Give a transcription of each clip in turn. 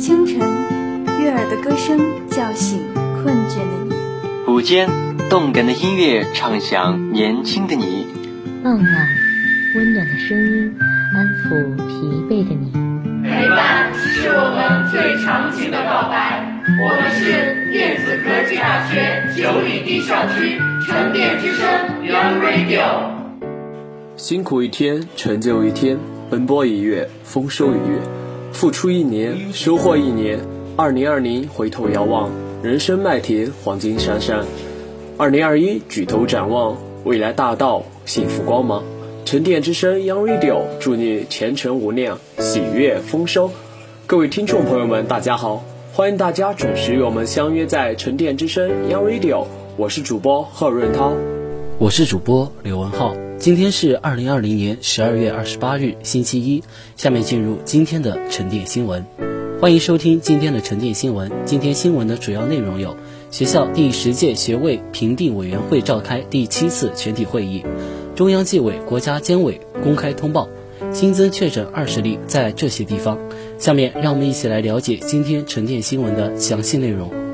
清晨，悦耳的歌声叫醒困倦的你；午间，动感的音乐唱响年轻的你；傍晚，温暖的声音安抚疲惫的你。陪伴是我们最长情的告白。我们是电子科技大学九里堤校区沉淀之声 Young Radio。辛苦一天，成就一天；奔波一月，丰收一月；付出一年，收获一年。二零二零，回头遥望，人生麦田，黄金闪闪；二零二一，举头展望，未来大道，幸福光芒。沉淀之声 Young Radio，祝你前程无量，喜悦丰收。各位听众朋友们，大家好，欢迎大家准时与我们相约在沉淀之声 Young Radio，我是主播贺润涛，我是主播刘文浩。今天是二零二零年十二月二十八日，星期一。下面进入今天的沉淀新闻，欢迎收听今天的沉淀新闻。今天新闻的主要内容有：学校第十届学位评定委员会召开第七次全体会议；中央纪委国家监委公开通报，新增确诊二十例在这些地方。下面让我们一起来了解今天沉淀新闻的详细内容。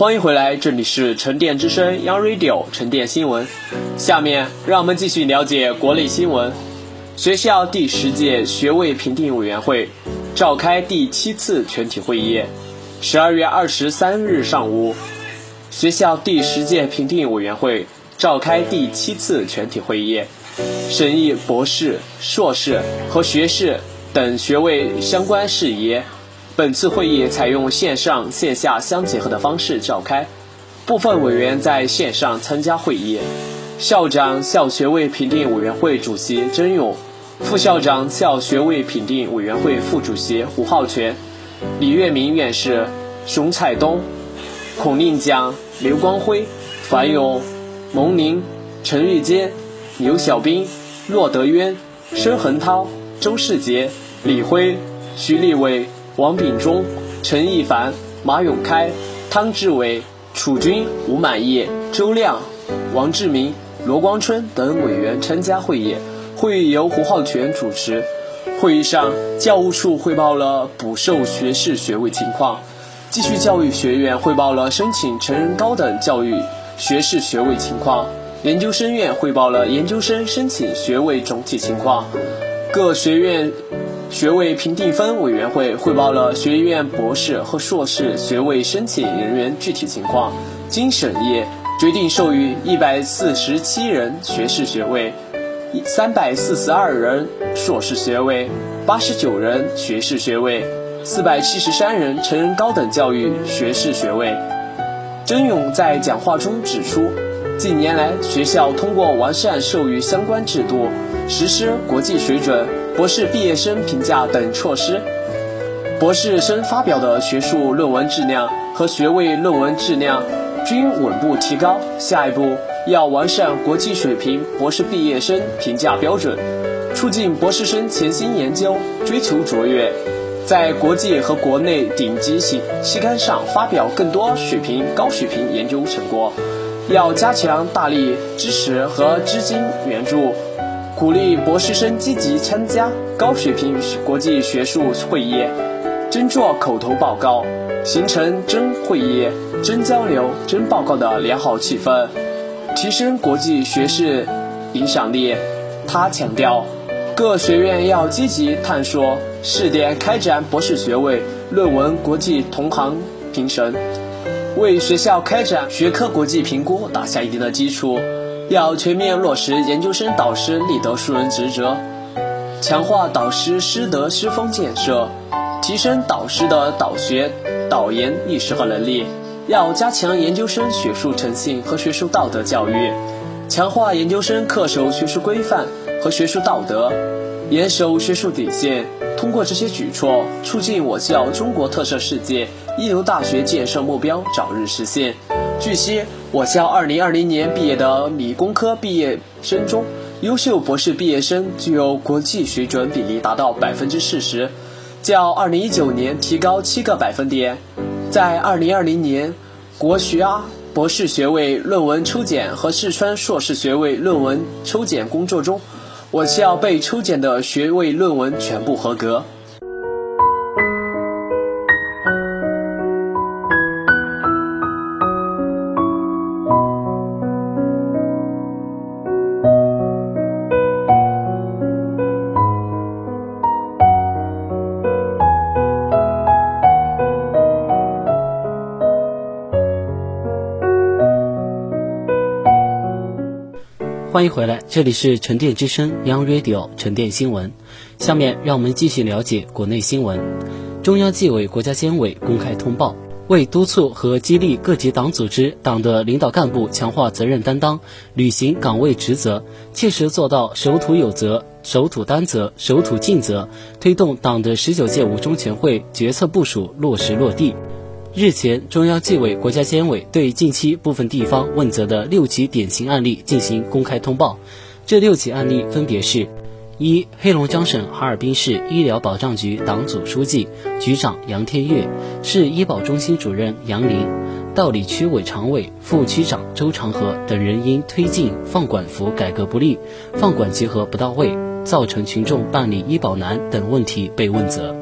欢迎回来，这里是沉淀之声 Young Radio 沉淀新闻。下面让我们继续了解国内新闻。学校第十届学位评定委员会召开第七次全体会议。十二月二十三日上午，学校第十届评定委员会召开第七次全体会议，审议博士、硕士和学士等学位相关事宜。本次会议采用线上线下相结合的方式召开，部分委员在线上参加会议。校长校学位评定委员会主席曾勇，副校长校学位评定委员会副主席胡浩全，李月明院士、熊彩东、孔令江、刘光辉、樊勇、蒙宁、陈玉坚、牛小兵、骆德渊、申恒涛、周世杰、李辉、徐立伟。王秉忠、陈一凡、马永开、汤志伟、楚军、吴满意、周亮、王志明、罗光春等委员参加会议。会议由胡浩全主持。会议上，教务处汇报了补授学士学位情况，继续教育学院汇报了申请成人高等教育学士学位情况，研究生院汇报了研究生申请学位总体情况，各学院。学位评定分委员会汇报了学院博士和硕士学位申请人员具体情况，经审议，决定授予一百四十七人学士学位，三百四十二人硕士学位，八十九人学士学位，四百七十三人成人高等教育学士学位。曾勇在讲话中指出，近年来学校通过完善授予相关制度，实施国际水准。博士毕业生评价等措施，博士生发表的学术论文质量和学位论文质量均稳步提高。下一步要完善国际水平博士毕业生评价标准，促进博士生潜心研究，追求卓越，在国际和国内顶级期期刊上发表更多水平高水平研究成果。要加强大力支持和资金援助。鼓励博士生积极参加高水平国际学术会议，真做口头报告，形成真会议、真交流、真报告的良好气氛，提升国际学士影响力。他强调，各学院要积极探索试点开展博士学位论文国际同行评审，为学校开展学科国际评估打下一定的基础。要全面落实研究生导师立德树人职责，强化导师师德师风建设，提升导师的导学、导研意识和能力，要加强研究生学术诚信和学术道德教育，强化研究生恪守学术规范和学术道德，严守学术底线。通过这些举措，促进我校中国特色世界一流大学建设目标早日实现。据悉，我校2020年毕业的理工科毕业生中，优秀博士毕业生具有国际水准比例达到百分之四十，较2019年提高七个百分点。在2020年国学啊博士学位论文抽检和四川硕士学位论文抽检工作中，我校被抽检的学位论文全部合格。欢迎回来，这里是沉淀之声 Young Radio 沉淀新闻。下面让我们继续了解国内新闻。中央纪委国家监委公开通报，为督促和激励各级党组织党的领导干部强化责任担当，履行岗位职责，切实做到守土有责、守土担责、守土尽责，推动党的十九届五中全会决策部署落实落地。日前，中央纪委国家监委对近期部分地方问责的六起典型案例进行公开通报。这六起案例分别是：一、黑龙江省哈尔滨市医疗保障局党组书记、局长杨天跃，市医保中心主任杨林，道里区委常委、副区长周长河等人因推进放管服改革不力、放管结合不到位，造成群众办理医保难等问题被问责。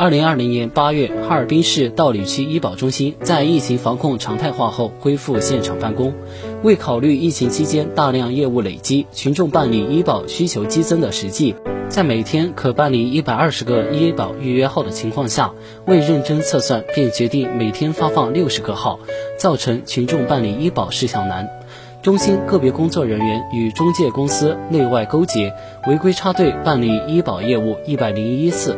二零二零年八月，哈尔滨市道里区医保中心在疫情防控常态化后恢复现场办公。为考虑疫情期间大量业务累积、群众办理医保需求激增的实际，在每天可办理一百二十个医保预约号的情况下，未认真测算便决定每天发放六十个号，造成群众办理医保事项难。中心个别工作人员与中介公司内外勾结，违规插队办理医保业务一百零一次。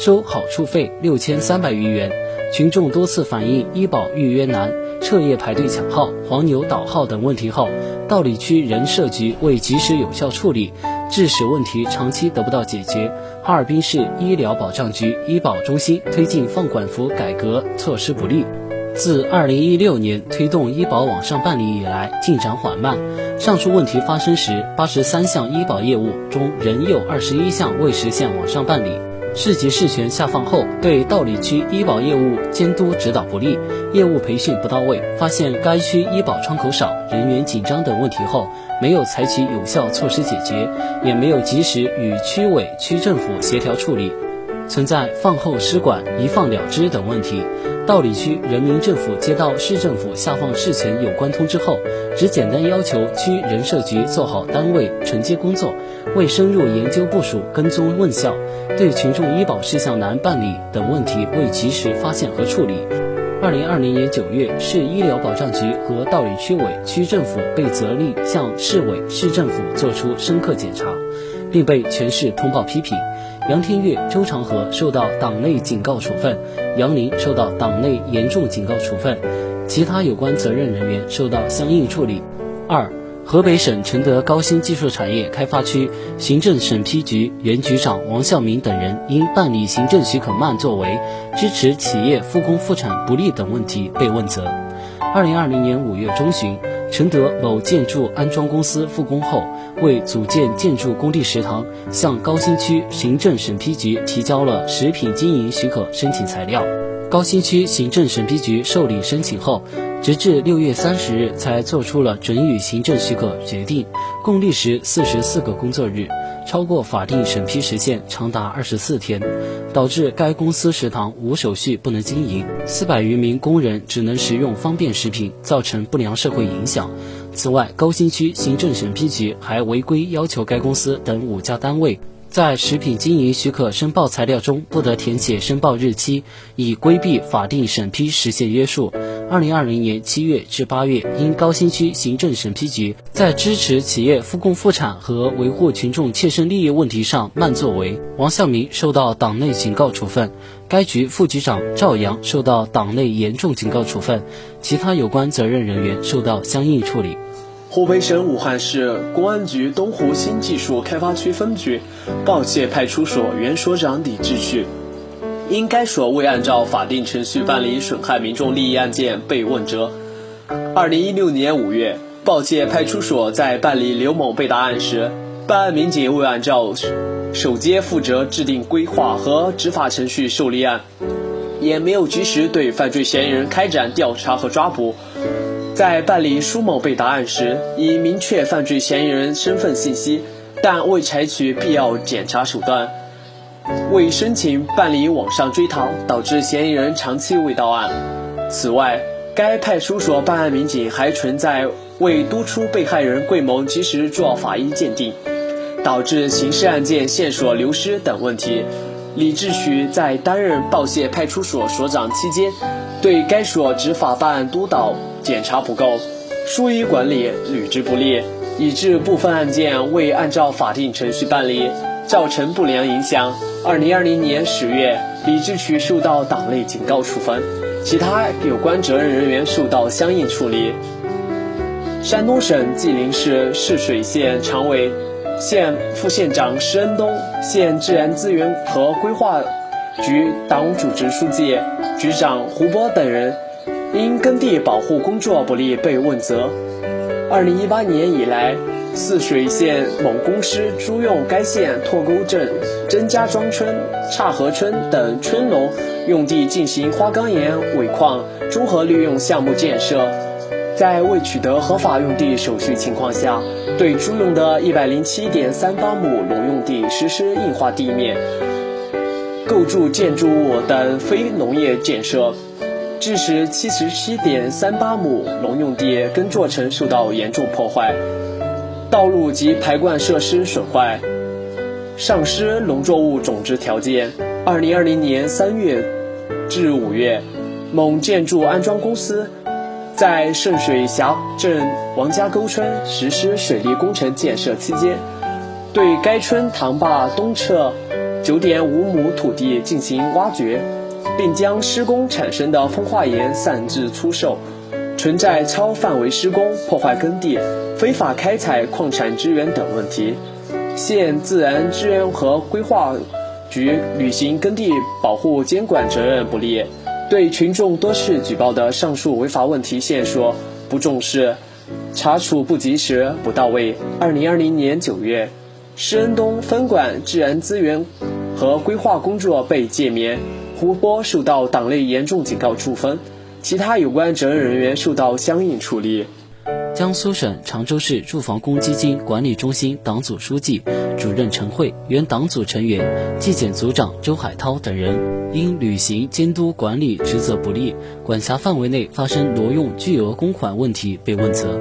收好处费六千三百余元，群众多次反映医保预约难、彻夜排队抢号、黄牛倒号等问题后，道里区人社局未及时有效处理，致使问题长期得不到解决。哈尔滨市医疗保障局医保中心推进放管服改革措施不力，自二零一六年推动医保网上办理以来进展缓慢。上述问题发生时，八十三项医保业务中仍有二十一项未实现网上办理。市级事权下放后，对道里区医保业务监督指导不力，业务培训不到位，发现该区医保窗口少、人员紧张等问题后，没有采取有效措施解决，也没有及时与区委、区政府协调处理，存在放后失管、一放了之等问题。道里区人民政府接到市政府下放事权有关通知后，只简单要求区人社局做好单位承接工作。未深入研究部署、跟踪问效，对群众医保事项难办理等问题未及时发现和处理。二零二零年九月，市医疗保障局和道里区委、区政府被责令向市委、市政府作出深刻检查，并被全市通报批评。杨天跃、周长河受到党内警告处分，杨林受到党内严重警告处分，其他有关责任人员受到相应处理。二。河北省承德高新技术产业开发区行政审批局原局长王孝明等人因办理行政许可慢作为、支持企业复工复产不力等问题被问责。二零二零年五月中旬，承德某建筑安装公司复工后，为组建建筑工地食堂，向高新区行政审批局提交了食品经营许可申请材料。高新区行政审批局受理申请后。直至六月三十日才做出了准予行政许可决定，共历时四十四个工作日，超过法定审批时限长达二十四天，导致该公司食堂无手续不能经营，四百余名工人只能食用方便食品，造成不良社会影响。此外，高新区行政审批局还违规要求该公司等五家单位。在食品经营许可申报材料中不得填写申报日期，以规避法定审批时限约束。二零二零年七月至八月，因高新区行政审批局在支持企业复工复产和维护群众切身利益问题上慢作为，王向明受到党内警告处分，该局副局长赵阳受到党内严重警告处分，其他有关责任人员受到相应处理。湖北省武汉市公安局东湖新技术开发区分局报界派出所原所长李志旭，因该所未按照法定程序办理损害民众利益案件被问责。二零一六年五月，报界派出所在办理刘某被打案时，办案民警未按照首阶负责制定规划和执法程序受立案，也没有及时对犯罪嫌疑人开展调查和抓捕。在办理舒某被答案时，已明确犯罪嫌疑人身份信息，但未采取必要检查手段，未申请办理网上追逃，导致嫌疑人长期未到案。此外，该派出所办案民警还存在未督促被害人桂某及时做法医鉴定，导致刑事案件线索流失等问题。李志旭在担任报谢派出所所长期间，对该所执法办案督导。检查不够，疏于管理，履职不力，以致部分案件未按照法定程序办理，造成不良影响。二零二零年十月，李志渠受到党内警告处分，其他有关责任人员受到相应处理。山东省济宁市泗水县常委、县副县长施恩东，县自然资源和规划局党组织书记、局长胡波等人。因耕地保护工作不力被问责。二零一八年以来，泗水县某公司租用该县拓沟镇甄家庄村、岔河村等村农用地进行花岗岩尾矿综合利用项目建设，在未取得合法用地手续情况下，对租用的一百零七点三八亩农用地实施硬化地面、构筑建筑物等非农业建设。致使七十七点三八亩农用地耕作层受到严重破坏，道路及排灌设施损坏，丧失农作物种植条件。二零二零年三月至五月，某建筑安装公司在圣水峡镇王家沟村实施水利工程建设期间，对该村塘坝东侧九点五亩土地进行挖掘。并将施工产生的风化岩散置出售，存在超范围施工、破坏耕地、非法开采矿产资源等问题。县自然资源和规划局履行耕地保护监管责任不力，对群众多次举报的上述违法问题线索不重视，查处不及时、不到位。二零二零年九月，施恩东分管自然资源和规划工作被诫勉。胡波受到党内严重警告处分，其他有关责任人员受到相应处理。江苏省常州市住房公积金管理中心党组书记、主任陈慧、原党组成员、纪检组长周海涛等人因履行监督管理职责不力，管辖范围内发生挪用巨额公款问题被问责。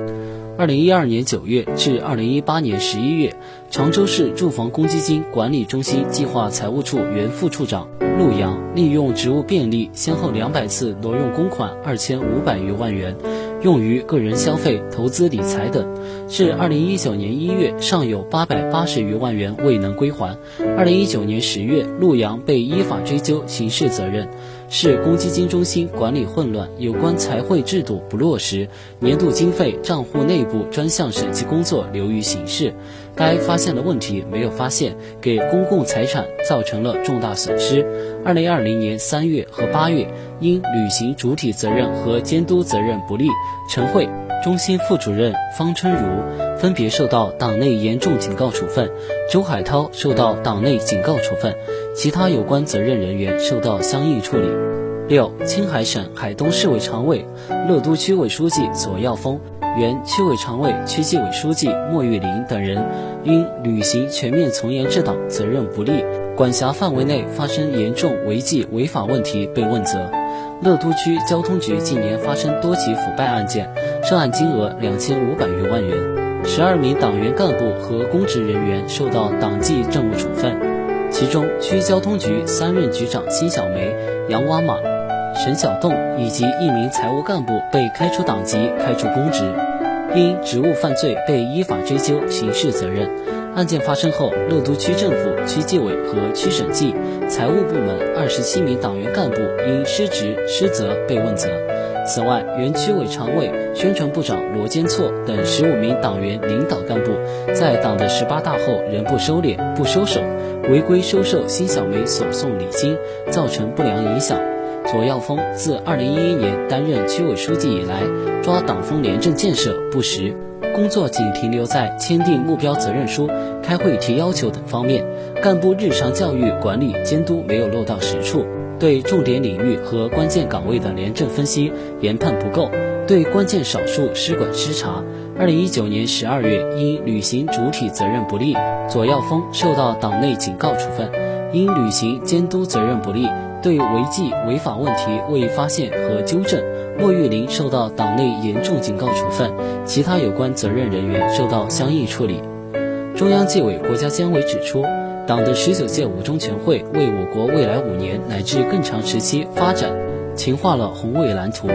二零一二年九月至二零一八年十一月，常州市住房公积金管理中心计划财务处原副处长陆阳利用职务便利，先后两百次挪用公款二千五百余万元，用于个人消费、投资理财等。至二零一九年一月，尚有八百八十余万元未能归还。二零一九年十月，陆阳被依法追究刑事责任。市公积金中心管理混乱，有关财会制度不落实，年度经费账户内部专项审计工作流于形式。该发现的问题没有发现，给公共财产造成了重大损失。二零二零年三月和八月，因履行主体责任和监督责任不力，陈慧、中心副主任方春如分别受到党内严重警告处分，周海涛受到党内警告处分。其他有关责任人员受到相应处理。六，青海省海东市委常委、乐都区委书记左耀峰，原区委常委、区纪委书记莫玉林等人，因履行全面从严治党责任不力，管辖范围内发生严重违纪违法问题被问责。乐都区交通局近年发生多起腐败案件，涉案金额两千五百余万元，十二名党员干部和公职人员受到党纪政务处分。其中，区交通局三任局长辛小梅、杨娃马、沈小栋以及一名财务干部被开除党籍、开除公职，因职务犯罪被依法追究刑事责任。案件发生后，乐都区政府、区纪委和区审计、财务部门二十七名党员干部因失职失责被问责。此外，原区委常委、宣传部长罗坚措等十五名党员领导干部，在党的十八大后仍不收敛、不收手，违规收受辛小梅所送礼金，造成不良影响。左耀峰自二零一一年担任区委书记以来，抓党风廉政建设不实，工作仅停留在签订目标责任书、开会提要求等方面，干部日常教育管理监督没有落到实处。对重点领域和关键岗位的廉政分析研判不够，对关键少数失管失察。二零一九年十二月，因履行主体责任不力，左耀峰受到党内警告处分；因履行监督责任不力，对违纪违法问题未发现和纠正，莫玉林受到党内严重警告处分，其他有关责任人员受到相应处理。中央纪委国家监委指出。党的十九届五中全会为我国未来五年乃至更长时期发展强化了宏伟蓝图。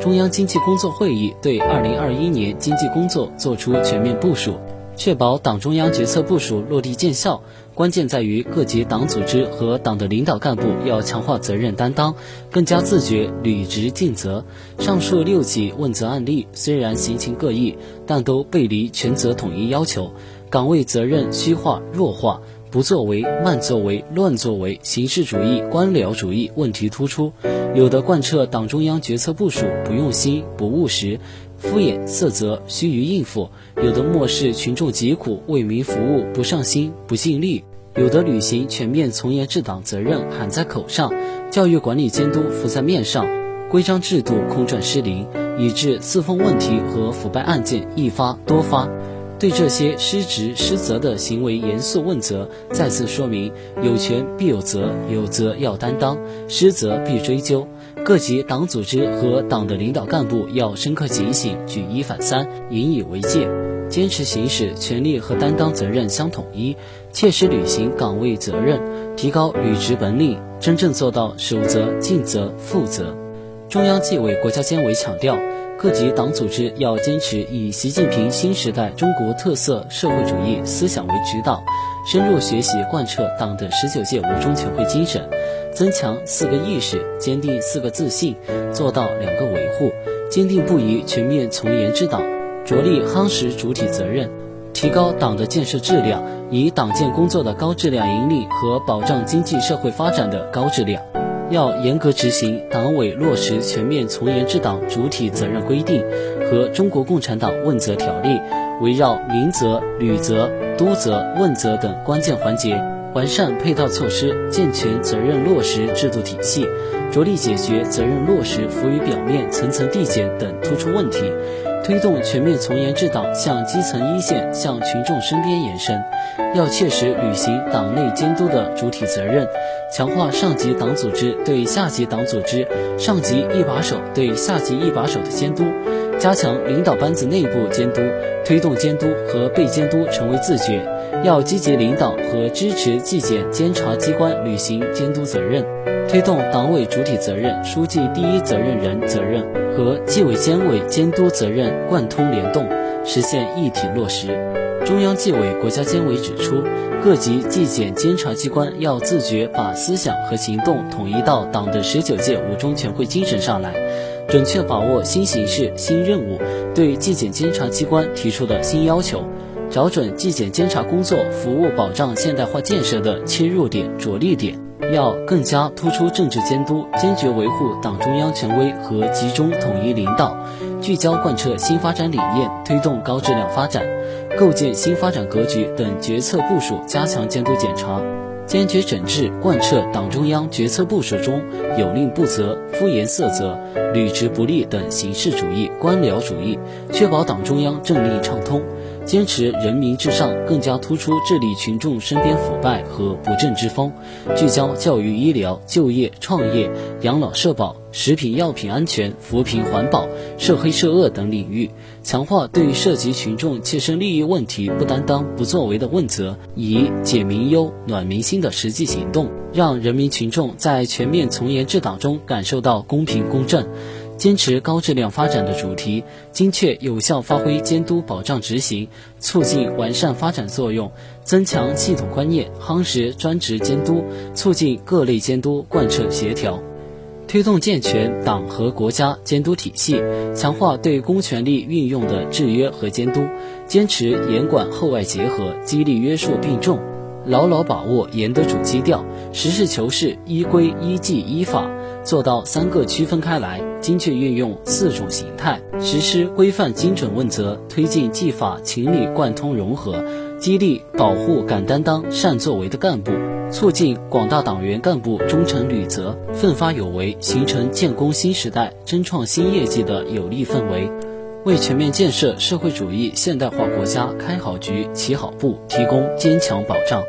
中央经济工作会议对二零二一年经济工作作出全面部署，确保党中央决策部署落地见效。关键在于各级党组织和党的领导干部要强化责任担当，更加自觉履职尽责。上述六起问责案例虽然刑情各异，但都背离权责统一要求，岗位责任虚化弱化。不作为、慢作为、乱作为、形式主义、官僚主义问题突出，有的贯彻党中央决策部署不用心、不务实、敷衍塞责、虚于应付；有的漠视群众疾苦、为民服务不上心、不尽力；有的履行全面从严治党责任喊在口上，教育管理监督浮在面上，规章制度空转失灵，以致四风问题和腐败案件一发多发。对这些失职失责的行为严肃问责，再次说明有权必有责，有责要担当，失责必追究。各级党组织和党的领导干部要深刻警醒，举一反三，引以为戒，坚持行使权力和担当责任相统一，切实履行岗位责任，提高履职本领，真正做到守责、尽责、负责。中央纪委国家监委强调。各级党组织要坚持以习近平新时代中国特色社会主义思想为指导，深入学习贯彻党的十九届五中全会精神，增强四个意识，坚定四个自信，做到两个维护，坚定不移全面从严治党，着力夯实主体责任，提高党的建设质量，以党建工作的高质量引领和保障经济社会发展的高质量。要严格执行党委落实全面从严治党主体责任规定和中国共产党问责条例，围绕明责、履责、督责、问责等关键环节，完善配套措施，健全责任落实制度体系，着力解决责任落实浮于表面、层层递减等突出问题，推动全面从严治党向基层一线、向群众身边延伸。要切实履行党内监督的主体责任。强化上级党组织对下级党组织、上级一把手对下级一把手的监督，加强领导班子内部监督，推动监督和被监督成为自觉。要积极领导和支持纪检监察机关履行监督责任，推动党委主体责任、书记第一责任人责任和纪委监委监督责任贯通联动，实现一体落实。中央纪委国家监委指出，各级纪检监察机关要自觉把思想和行动统一到党的十九届五中全会精神上来，准确把握新形势新任务对纪检监察机关提出的新要求，找准纪检监察工作服务保障现代化建设的切入点着力点，要更加突出政治监督，坚决维护党中央权威和集中统一领导，聚焦贯彻新发展理念，推动高质量发展。构建新发展格局等决策部署，加强监督检查，坚决整治贯彻党中央决策部署中有令不责、敷衍塞责、履职不力等形式主义、官僚主义，确保党中央政令畅通。坚持人民至上，更加突出治理群众身边腐败和不正之风，聚焦教育、医疗、就业、创业、养老、社保、食品药品安全、扶贫环保、涉黑涉恶等领域，强化对涉及群众切身利益问题不担当、不作为的问责，以解民忧、暖民心的实际行动，让人民群众在全面从严治党中感受到公平公正。坚持高质量发展的主题，精确有效发挥监督保障执行、促进完善发展作用，增强系统观念，夯实专职监督，促进各类监督贯彻协调。推动健全党和国家监督体系，强化对公权力运用的制约和监督，坚持严管后外结合，激励约束并重，牢牢把握严的主基调，实事求是、依规依纪依法，做到三个区分开来，精确运用四种形态，实施规范精准问责，推进纪法情理贯通融合，激励保护敢担当、善作为的干部。促进广大党员干部忠诚履责、奋发有为，形成建功新时代、争创新业绩的有利氛围，为全面建设社会主义现代化国家开好局、起好步提供坚强保障。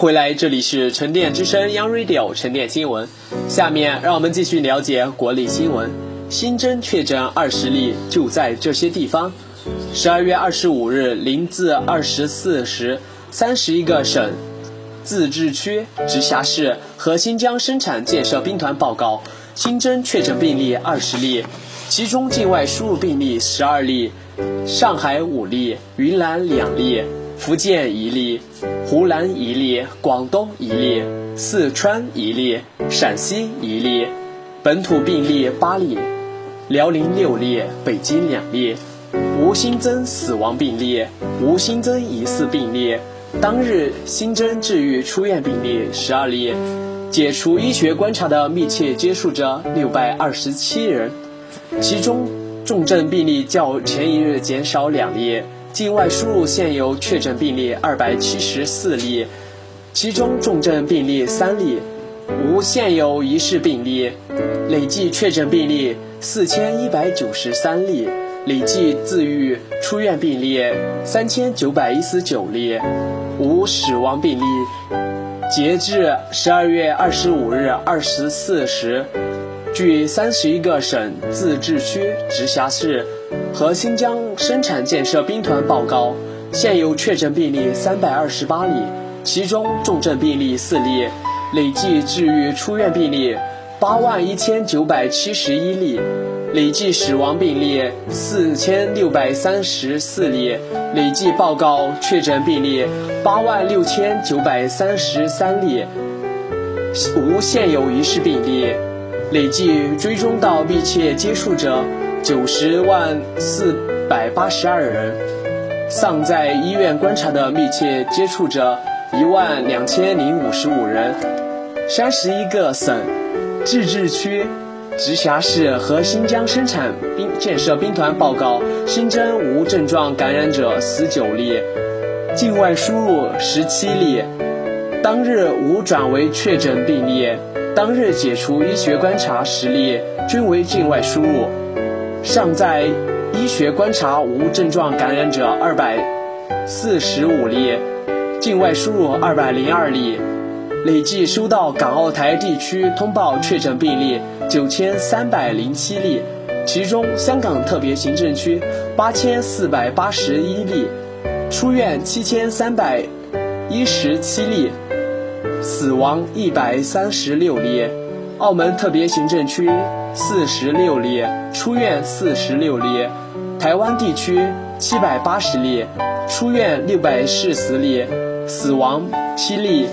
回来，这里是沉淀之声 Young Radio 沉淀新闻。下面让我们继续了解国内新闻。新增确诊二十例，就在这些地方。十二月二十五日零至二十四时，三十一个省、自治区、直辖市和新疆生产建设兵团报告新增确诊病例二十例，其中境外输入病例十二例，上海五例，云南两例。福建一例，湖南一例，广东一例，四川一例，陕西一例，本土病例八例，辽宁六例，北京两例，无新增死亡病例，无新增疑似病例。当日新增治愈出院病例十二例，解除医学观察的密切接触者六百二十七人，其中重症病例较前一日减少两例。境外输入现有确诊病例二百七十四例，其中重症病例三例，无现有疑似病例，累计确诊病例四千一百九十三例，累计自愈出院病例三千九百一十九例，无死亡病例。截至十二月二十五日二十四时，据三十一个省、自治区、直辖市。和新疆生产建设兵团报告，现有确诊病例三百二十八例，其中重症病例四例，累计治愈出院病例八万一千九百七十一例，累计死亡病例四千六百三十四例，累计报告确诊病例八万六千九百三十三例，无现有疑似病例，累计追踪到密切接触者九十万四百八十二人，尚在医院观察的密切接触者。一万两千零五十五人，三十一个省、自治区、直辖市和新疆生产兵建设兵团报告新增无症状感染者十九例，境外输入十七例，当日无转为确诊病例，当日解除医学观察十例，均为境外输入，尚在医学观察无症状感染者二百四十五例。境外输入二百零二例，累计收到港澳台地区通报确诊病例九千三百零七例，其中香港特别行政区八千四百八十一例，出院七千三百一十七例，死亡一百三十六例；澳门特别行政区四十六例，出院四十六例；台湾地区七百八十例，出院六百四十例。死亡七例。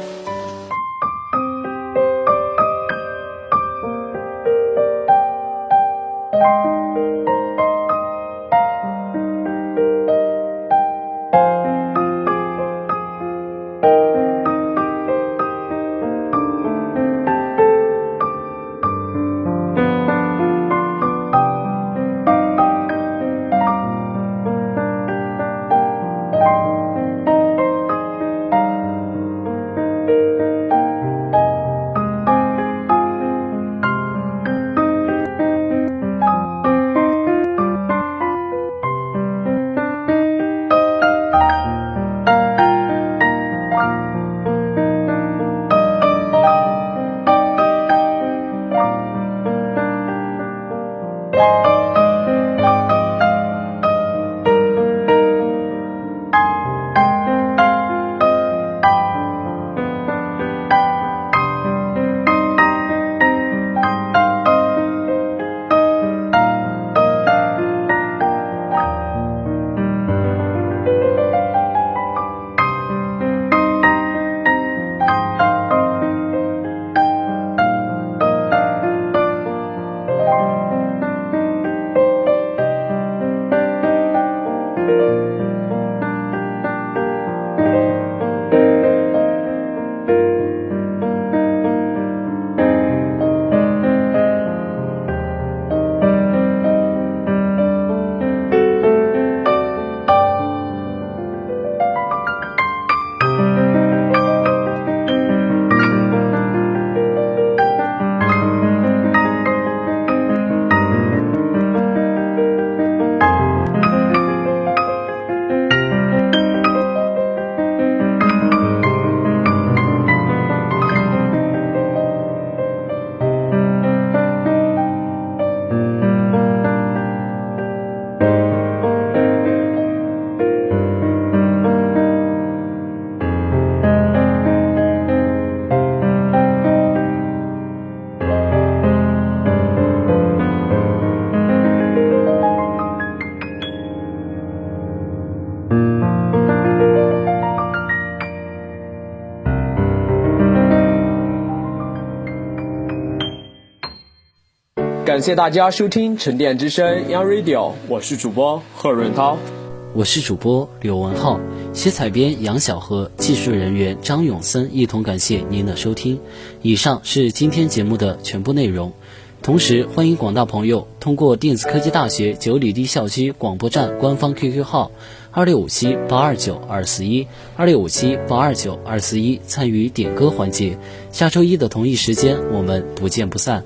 感谢大家收听沉淀之声 Young Radio，我是主播贺润涛，我是主播刘文浩，写采编杨小河，技术人员张永森，一同感谢您的收听。以上是今天节目的全部内容。同时，欢迎广大朋友通过电子科技大学九里堤校区广播站官方 QQ 号二六五七八二九二四一二六五七八二九二四一参与点歌环节。下周一的同一时间，我们不见不散。